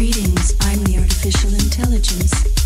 Greetings, I'm the artificial intelligence.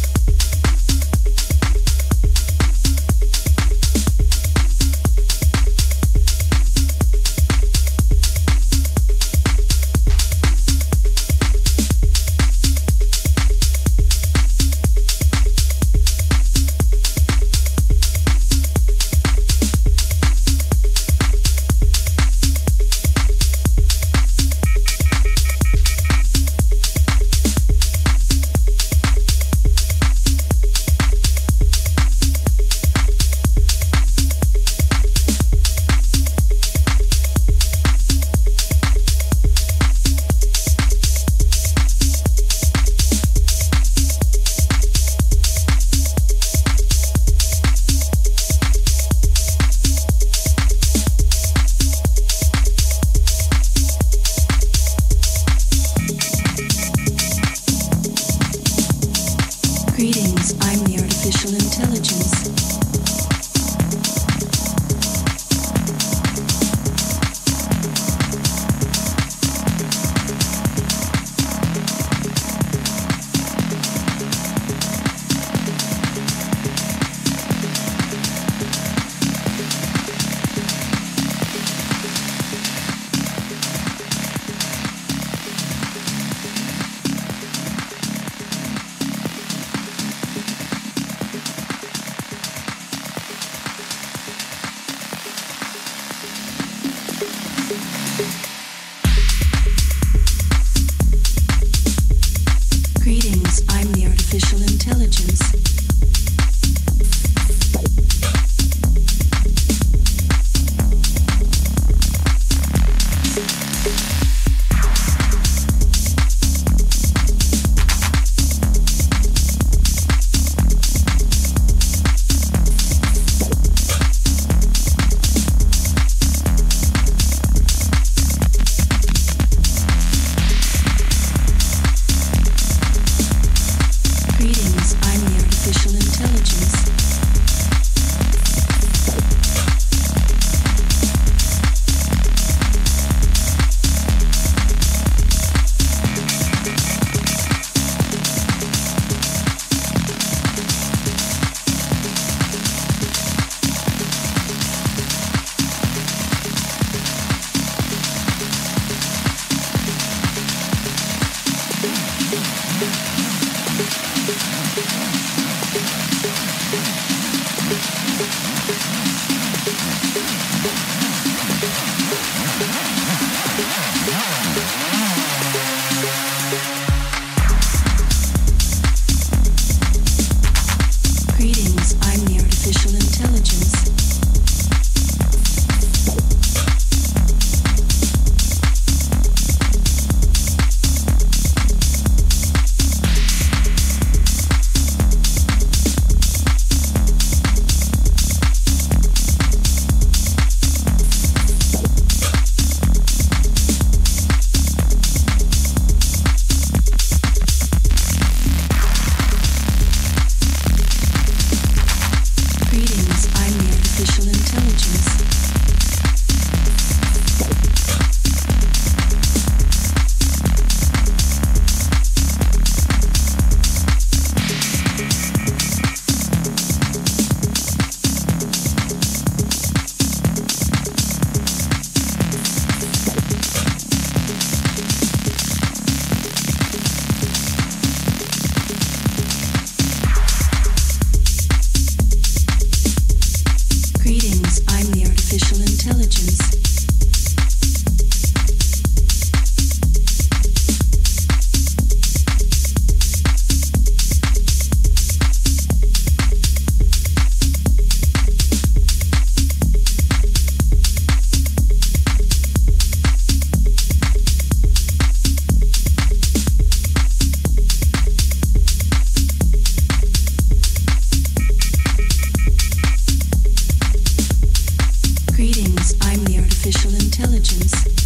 Artificial intelligence.